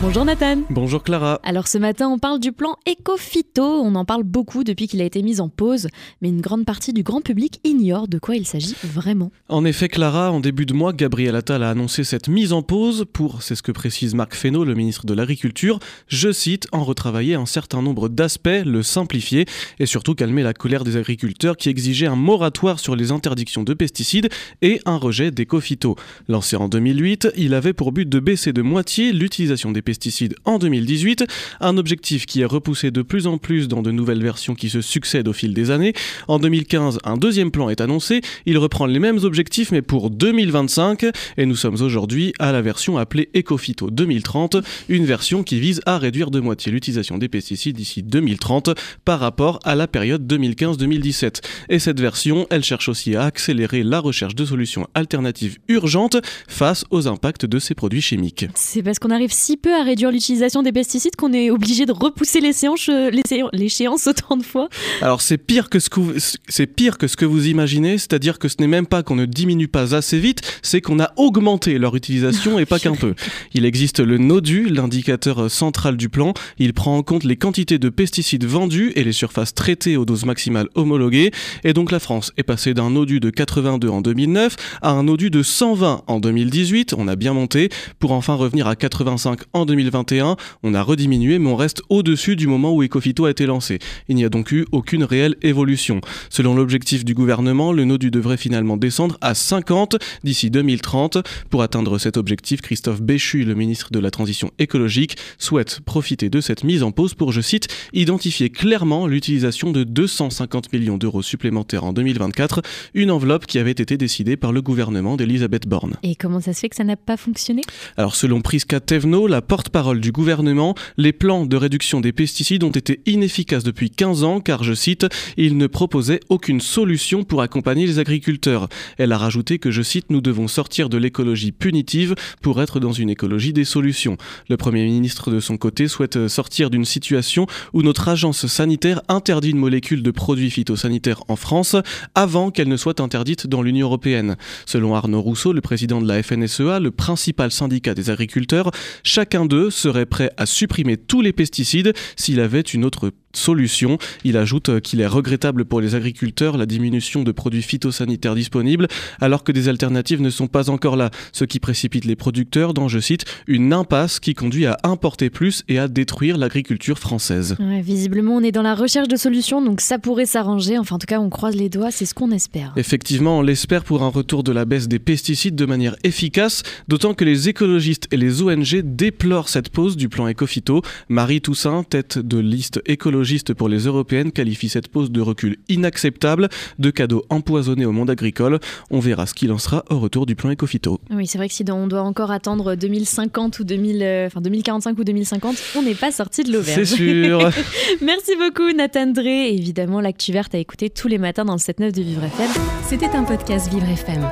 Bonjour Nathan. Bonjour Clara. Alors ce matin, on parle du plan Ecofito. On en parle beaucoup depuis qu'il a été mis en pause, mais une grande partie du grand public ignore de quoi il s'agit vraiment. En effet, Clara, en début de mois, Gabriel Attal a annoncé cette mise en pause pour, c'est ce que précise Marc Fesneau, le ministre de l'Agriculture, je cite, en retravailler un certain nombre d'aspects, le simplifier et surtout calmer la colère des agriculteurs qui exigeaient un moratoire sur les interdictions de pesticides et un rejet d'Ecofito. Lancé en 2008, il avait pour but de baisser de moitié l'utilisation des pesticides en 2018, un objectif qui est repoussé de plus en plus dans de nouvelles versions qui se succèdent au fil des années. En 2015, un deuxième plan est annoncé, il reprend les mêmes objectifs mais pour 2025 et nous sommes aujourd'hui à la version appelée Ecofito 2030, une version qui vise à réduire de moitié l'utilisation des pesticides d'ici 2030 par rapport à la période 2015-2017. Et cette version, elle cherche aussi à accélérer la recherche de solutions alternatives urgentes face aux impacts de ces produits chimiques. C'est parce qu'on arrive si peu à réduire l'utilisation des pesticides qu'on est obligé de repousser euh, l'échéance autant de fois Alors c'est pire que ce que c'est pire que ce que vous imaginez, c'est-à-dire que ce n'est même pas qu'on ne diminue pas assez vite, c'est qu'on a augmenté leur utilisation et pas qu'un peu. Il existe le NODU, l'indicateur central du plan. Il prend en compte les quantités de pesticides vendus et les surfaces traitées aux doses maximales homologuées. Et donc la France est passée d'un NODU de 82 en 2009 à un NODU de 120 en 2018. On a bien monté pour enfin revenir à 85 en 2021, on a rediminué, mais on reste au-dessus du moment où Ecofito a été lancé. Il n'y a donc eu aucune réelle évolution. Selon l'objectif du gouvernement, le NODU devrait finalement descendre à 50 d'ici 2030. Pour atteindre cet objectif, Christophe Béchu, le ministre de la Transition écologique, souhaite profiter de cette mise en pause pour, je cite, identifier clairement l'utilisation de 250 millions d'euros supplémentaires en 2024, une enveloppe qui avait été décidée par le gouvernement d'Elisabeth Borne. Et comment ça se fait que ça n'a pas fonctionné? Alors selon Prisca Tevno, la porte-parole du gouvernement, les plans de réduction des pesticides ont été inefficaces depuis 15 ans car, je cite, ils ne proposaient aucune solution pour accompagner les agriculteurs. Elle a rajouté que, je cite, nous devons sortir de l'écologie punitive pour être dans une écologie des solutions. Le Premier ministre, de son côté, souhaite sortir d'une situation où notre agence sanitaire interdit une molécule de produits phytosanitaires en France avant qu'elle ne soit interdite dans l'Union européenne. Selon Arnaud Rousseau, le président de la FNSEA, le principal syndicat des agriculteurs, chacun serait prêt à supprimer tous les pesticides s'il avait une autre solution. Il ajoute qu'il est regrettable pour les agriculteurs la diminution de produits phytosanitaires disponibles alors que des alternatives ne sont pas encore là, ce qui précipite les producteurs dans, je cite, une impasse qui conduit à importer plus et à détruire l'agriculture française. visiblement, on est dans la recherche de solutions, donc ça pourrait s'arranger. Enfin, en tout cas, on croise les doigts, c'est ce qu'on espère. Effectivement, on l'espère pour un retour de la baisse des pesticides de manière efficace, d'autant que les écologistes et les ONG déplorent cette pause du plan Ecofito. Marie Toussaint, tête de liste écologique pour les européennes qualifie cette pause de recul inacceptable, de cadeaux empoisonnés au monde agricole. On verra ce qu'il en sera au retour du plan Ecofito. Oui, c'est vrai que si on doit encore attendre 2050 ou 2000, euh, enfin 2045 ou 2050, on n'est pas sorti de l'auberge. C'est sûr. Merci beaucoup Nathan Dré. Évidemment, l'actu verte à écouter tous les matins dans le 7-9 de Vivre FM. C'était un podcast Vivre FM.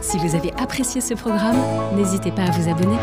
Si vous avez apprécié ce programme, n'hésitez pas à vous abonner.